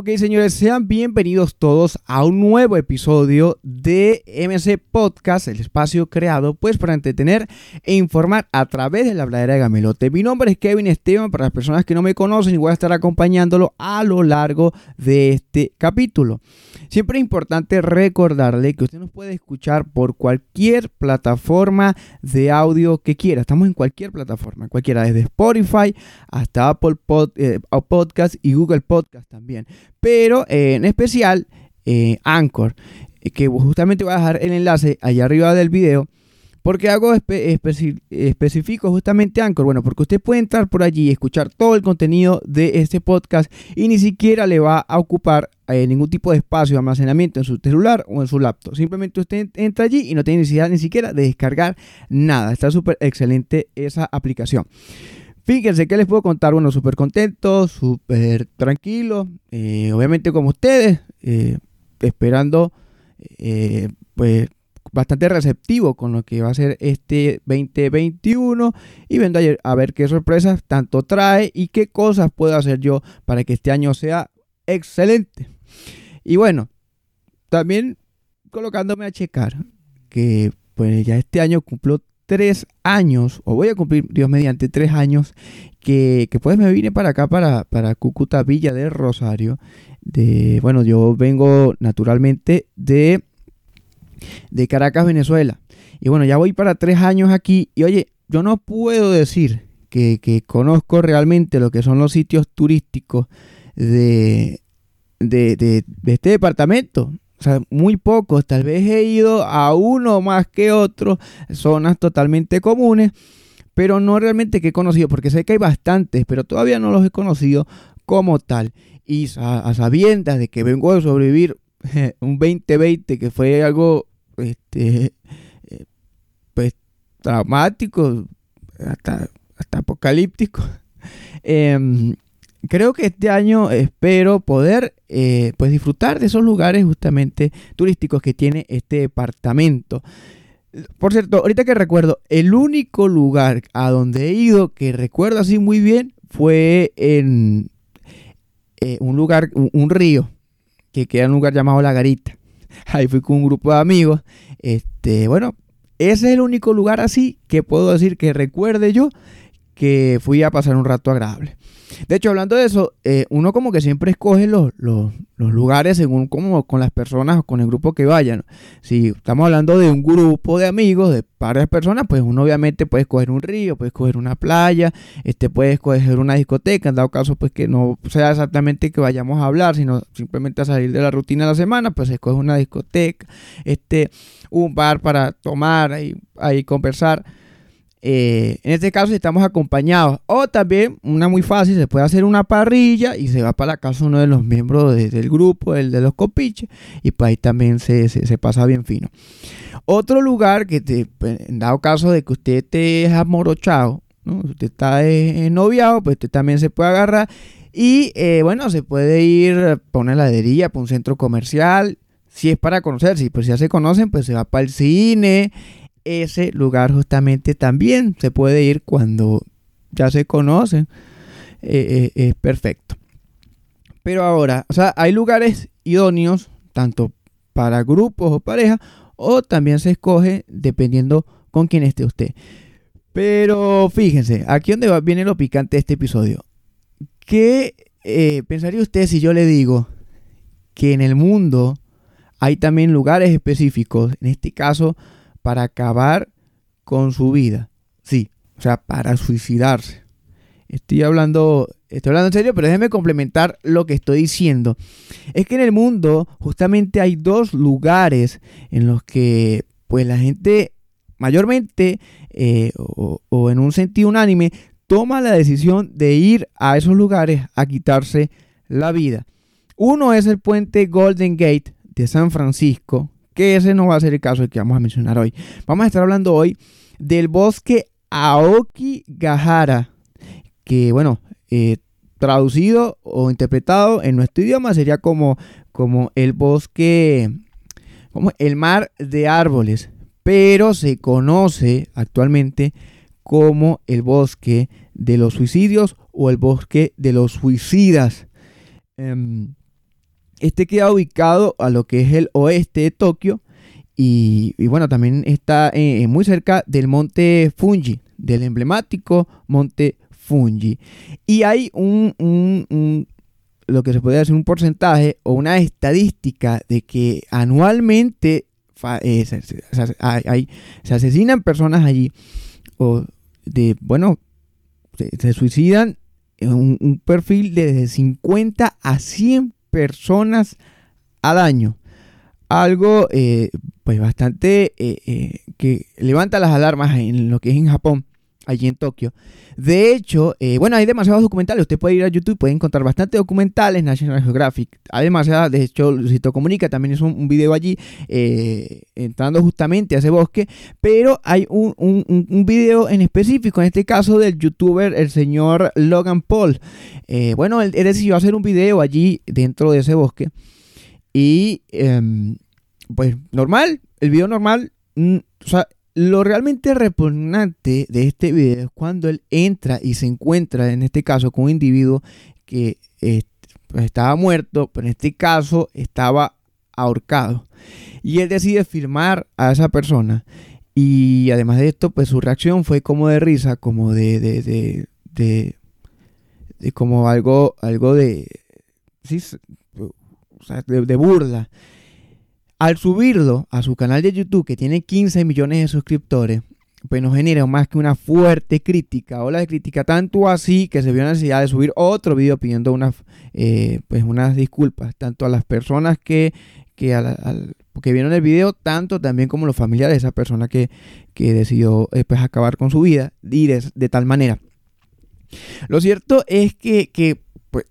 Ok, señores, sean bienvenidos todos a un nuevo episodio de MC Podcast, el espacio creado pues para entretener e informar a través de la habladera de Gamelote. Mi nombre es Kevin Esteban, para las personas que no me conocen, y voy a estar acompañándolo a lo largo de este capítulo. Siempre es importante recordarle que usted nos puede escuchar por cualquier plataforma de audio que quiera. Estamos en cualquier plataforma, cualquiera, desde Spotify hasta Apple eh, Podcast y Google Podcast también pero eh, en especial eh, Anchor, eh, que justamente voy a dejar el enlace allá arriba del video. porque hago específico justamente Anchor? Bueno, porque usted puede entrar por allí y escuchar todo el contenido de este podcast y ni siquiera le va a ocupar ningún tipo de espacio de almacenamiento en su celular o en su laptop. Simplemente usted entra allí y no tiene necesidad ni siquiera de descargar nada. Está súper excelente esa aplicación. Fíjense que les puedo contar, bueno, súper contento, súper tranquilo, eh, obviamente como ustedes, eh, esperando, eh, pues bastante receptivo con lo que va a ser este 2021 y viendo a ver qué sorpresas tanto trae y qué cosas puedo hacer yo para que este año sea excelente. Y bueno, también colocándome a checar que pues ya este año cumplo tres años, o voy a cumplir, Dios mediante, tres años, que, pues me vine para acá, para, para Cúcuta, Villa del Rosario. De, bueno, yo vengo naturalmente de, de Caracas, Venezuela. Y bueno, ya voy para tres años aquí. Y oye, yo no puedo decir que, conozco realmente lo que son los sitios turísticos de, de, de, de este departamento. O sea, muy pocos. Tal vez he ido a uno más que otro, zonas totalmente comunes, pero no realmente que he conocido, porque sé que hay bastantes, pero todavía no los he conocido como tal. Y a, sabiendas de que vengo a sobrevivir un 2020 que fue algo este, eh, pues traumático, hasta, hasta apocalíptico. Eh, creo que este año espero poder eh, pues disfrutar de esos lugares justamente turísticos que tiene este departamento. Por cierto, ahorita que recuerdo, el único lugar a donde he ido que recuerdo así muy bien fue en eh, un lugar, un, río, que queda en un lugar llamado La Garita. Ahí fui con un grupo de amigos. Este, bueno, ese es el único lugar así que puedo decir que recuerde yo que fui a pasar un rato agradable. De hecho, hablando de eso, eh, uno como que siempre escoge los, lugares según como con las personas o con el grupo que vayan. Si estamos hablando de un grupo de amigos, de varias personas, pues uno obviamente puede escoger un río, puede escoger una playa, este puede escoger una discoteca, en dado caso pues que no sea exactamente que vayamos a hablar, sino simplemente a salir de la rutina de la semana, pues escoge una discoteca, este, un bar para tomar y ahí conversar. Eh, en este caso estamos acompañados. O también, una muy fácil, se puede hacer una parrilla y se va para la casa uno de los miembros del grupo, el de los copiches, y pues ahí también se, pasa bien fino. Otro lugar que te, pues, en dado caso de que usted esté amorochado, ¿no? usted está noviado, pues usted también se puede agarrar. Y eh, bueno, se puede ir por una heladería, por un centro comercial, si es para conocer, si pues ya se conocen, pues se va para el cine, ese lugar justamente también se puede ir cuando ya se conocen. Eh, eh, es perfecto. Pero ahora, o sea, hay lugares idóneos tanto para grupos o parejas o también se escoge dependiendo con quién esté usted. Pero fíjense, aquí donde viene lo picante de este episodio. ¿Qué eh, pensaría usted si yo le digo que en el mundo hay también lugares específicos, en este caso para acabar con su vida. Sí, o sea, para suicidarse. Estoy hablando, estoy hablando en serio, pero déjeme complementar lo que estoy diciendo. Es que en el mundo justamente hay dos lugares en los que pues la gente mayormente eh, o, o en un sentido unánime toma la decisión de ir a esos lugares a quitarse la vida. Uno es el puente Golden Gate de San Francisco, que ese no va a ser el caso que vamos a mencionar hoy. Vamos a estar hablando hoy del bosque Aoki Gahara, que bueno, eh, traducido o interpretado en nuestro idioma sería como, como el bosque, como el mar de árboles, pero se conoce actualmente como el bosque de los suicidios o el bosque de los suicidas. Em, Este queda ubicado a lo que es el oeste de Tokio y, bueno, también está eh, muy cerca del monte Fuji, del emblemático monte Fuji. Y hay un, lo que se puede decir un porcentaje o una estadística de que anualmente eh, se, asesinan personas allí o de, bueno, se, suicidan en un, perfil de 50 a 100 personas al año. Algo eh, pues bastante eh, que levanta las alarmas en lo que es en Japón allí en Tokio. De hecho, eh, bueno, hay demasiados documentales. Usted puede ir a YouTube, puede encontrar bastantes documentales National Geographic. Además, de hecho, Luisito Comunica también es un, video allí eh, entrando justamente a ese bosque. Pero hay un, un, video en específico, en este caso del youtuber, el señor Logan Paul. Eh, bueno, él, decidió hacer un video allí dentro de ese bosque. Y, em, pues, normal, el video normal. Mm, o sea, lo realmente repugnante de este video es cuando él entra y se encuentra, en este caso, con un individuo que pues, estaba muerto, pero en este caso estaba ahorcado. Y él decide filmar a esa persona. Y además de esto, pues su reacción fue como de risa, como de, de, de, de, como algo, algo de, sí, de burla. Al subirlo a su canal de YouTube, que tiene 15 millones de suscriptores, pues nos genera más que una fuerte crítica, ola de crítica, tanto así que se vio la necesidad de subir otro video pidiendo unas, eh, pues unas disculpas, tanto a las personas que, que, vieron el video, tanto también como los familiares de esa persona que, decidió eh, pues, acabar con su vida y de, tal manera. Lo cierto es que, que pues,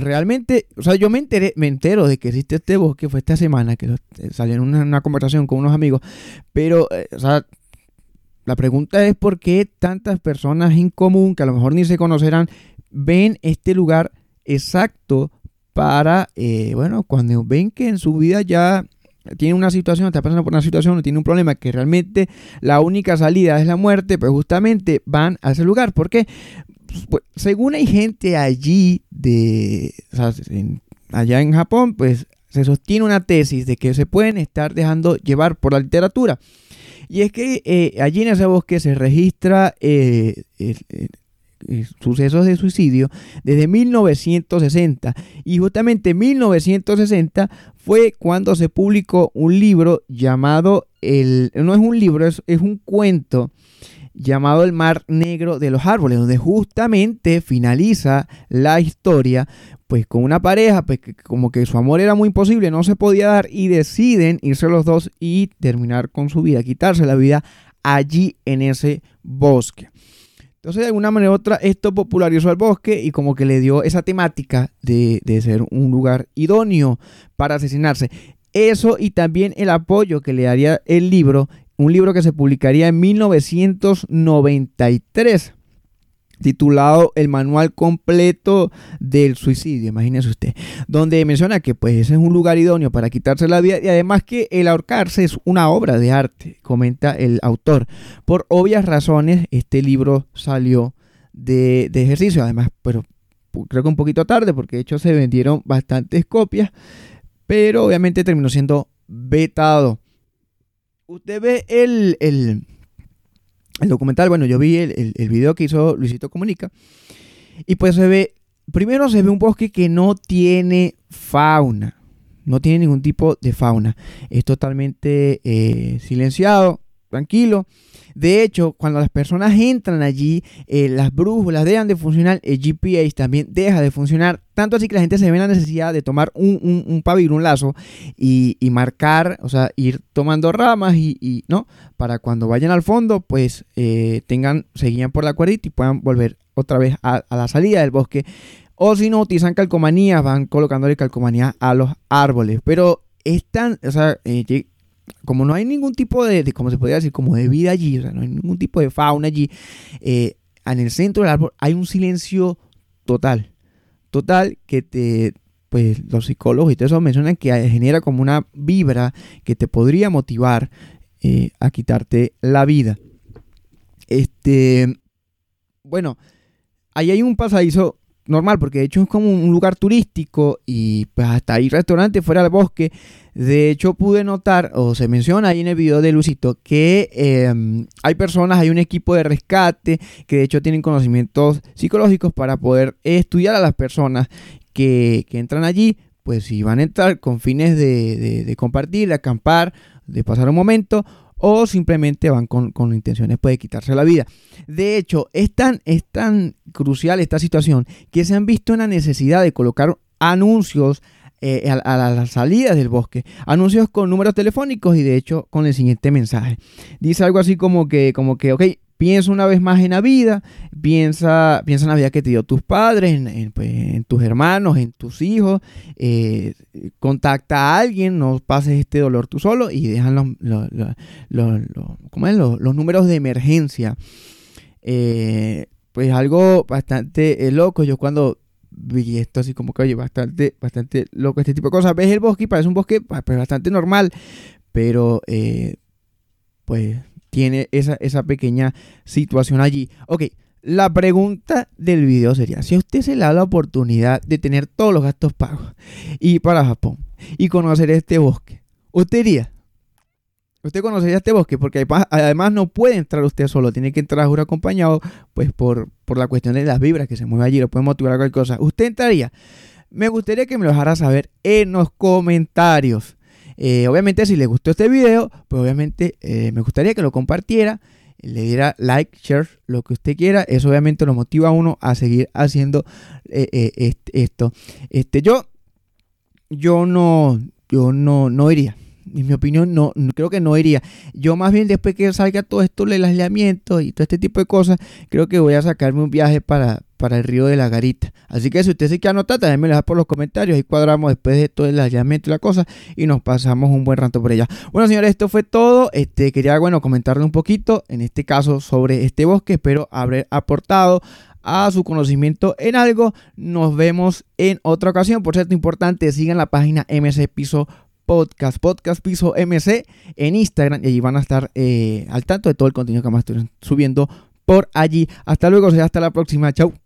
realmente, o sea, yo me enteré, me entero de que existe este bosque, fue esta semana que salió en una, conversación con unos amigos, pero, eh, o sea, la pregunta es por qué tantas personas en común, que a lo mejor ni se conocerán, ven este lugar exacto para, eh, bueno, cuando ven que en su vida ya tiene una situación, está pasando por una situación, tiene un problema que realmente la única salida es la muerte, pues justamente van a ese lugar. ¿Por qué? Pues, según hay gente allí de, allá en Japón, pues se sostiene una tesis de que se pueden estar dejando llevar por la literatura. Y es que eh, allí en ese bosque se registra eh, sucesos de suicidio desde 1960. Y justamente en 1960 fue cuando se publicó un libro llamado, el, no es un libro, es, es un cuento llamado El Mar Negro de los Árboles, donde justamente finaliza la historia pues con una pareja, pues que como que su amor era muy imposible, no se podía dar y deciden irse los dos y terminar con su vida, quitarse la vida allí en ese bosque. Entonces, de alguna manera u otra, esto popularizó al bosque y como que le dio esa temática de, de ser un lugar idóneo para asesinarse. Eso y también el apoyo que le daría el libro un libro que se publicaría en 1993 titulado El Manual Completo del Suicidio, imagínese usted, donde menciona que pues ese es un lugar idóneo para quitarse la vida y además que el ahorcarse es una obra de arte, comenta el autor. Por obvias razones este libro salió de, de ejercicio, además, pero creo que un poquito tarde porque de hecho se vendieron bastantes copias, pero obviamente terminó siendo vetado usted ve el, el, documental, bueno, yo vi el, el, video que hizo Luisito Comunica, y pues se ve, primero se ve un bosque que no tiene fauna, no tiene ningún tipo de fauna, es totalmente eh, silenciado, tranquilo. De hecho, cuando las personas entran allí, eh, las brújulas dejan de funcionar, el GPS también deja de funcionar, tanto así que la gente se ve la necesidad de tomar un, un, un un lazo y, marcar, o sea, ir tomando ramas y, ¿no? Para cuando vayan al fondo, pues eh, tengan, se guían por la cuerdita y puedan volver otra vez a, la salida del bosque. O si no, utilizan calcomanías, van colocándole calcomanías a los árboles. Pero están, o sea, eh, como no hay ningún tipo de, como se podría decir, como de vida allí, o sea, no hay ningún tipo de fauna allí, eh, en el centro del árbol hay un silencio total, total que te, pues los psicólogos y todo eso mencionan que genera como una vibra que te podría motivar eh, a quitarte la vida. Este, bueno, ahí hay un pasadizo normal, porque de hecho es como un lugar turístico y pues hasta hay restaurantes fuera del bosque. De hecho pude notar, o se menciona ahí en el video de Lucito, que em, hay personas, hay un equipo de rescate que de hecho tienen conocimientos psicológicos para poder estudiar a las personas que, entran allí, pues si van a entrar con fines de, de compartir, de acampar, de pasar un momento o simplemente van con, intenciones pues, de quitarse la vida. De hecho, es tan, es tan crucial esta situación que se han visto en la necesidad de colocar anuncios eh, a, las salidas del bosque. Anuncios con números telefónicos y de hecho con el siguiente mensaje. Dice algo así como que, como que, ok, Piensa una vez más en la vida, piensa, piensa en la vida que te dio tus padres, en, pues, tus hermanos, en tus hijos. Eh, contacta a alguien, no pases este dolor tú solo y dejan los, los, números de emergencia. Eh, pues algo bastante eh, loco. Yo cuando vi esto así como que, oye, bastante, bastante loco este tipo de cosas. Ves el bosque y parece un bosque pues, bastante normal, pero pues tiene esa, esa pequeña situación allí. Ok, la pregunta del video sería, si a usted se le da la oportunidad de tener todos los gastos pagos y para Japón y conocer este bosque, ¿usted iría? Usted conocería este bosque porque además no puede entrar usted solo, tiene que entrar juro acompañado pues por, por la cuestión de las vibras que se mueve allí, lo puede motivar a cualquier cosa. ¿Usted entraría? Me gustaría que me lo dejara saber en los comentarios. Eh, obviamente si les gustó este video, pues obviamente eh, me gustaría que lo compartiera, le diera like, share, lo que usted quiera. Eso obviamente lo motiva a uno a seguir haciendo eh, esto. Este, yo, yo no, yo no, no iría. En mi opinión, no, creo que no iría. Yo más bien después que salga todo esto del aislamiento y todo este tipo de cosas, creo que voy a sacarme un viaje para, para el río de la Garita. Así que si usted se quiere anotar, también me lo deja por los comentarios. Ahí cuadramos después de todo el aislamiento y la cosa y nos pasamos un buen rato por ella. Bueno, señores, esto fue todo. Este, quería, bueno, comentarle un poquito, en este caso, sobre este bosque. Espero haber aportado a su conocimiento en algo. Nos vemos en otra ocasión. Por cierto, importante, sigan la página MC Piso Podcast, Podcast Piso MC en Instagram y allí van a estar eh, al tanto de todo el contenido que más estoy subiendo por allí. Hasta luego, hasta la próxima. Chau.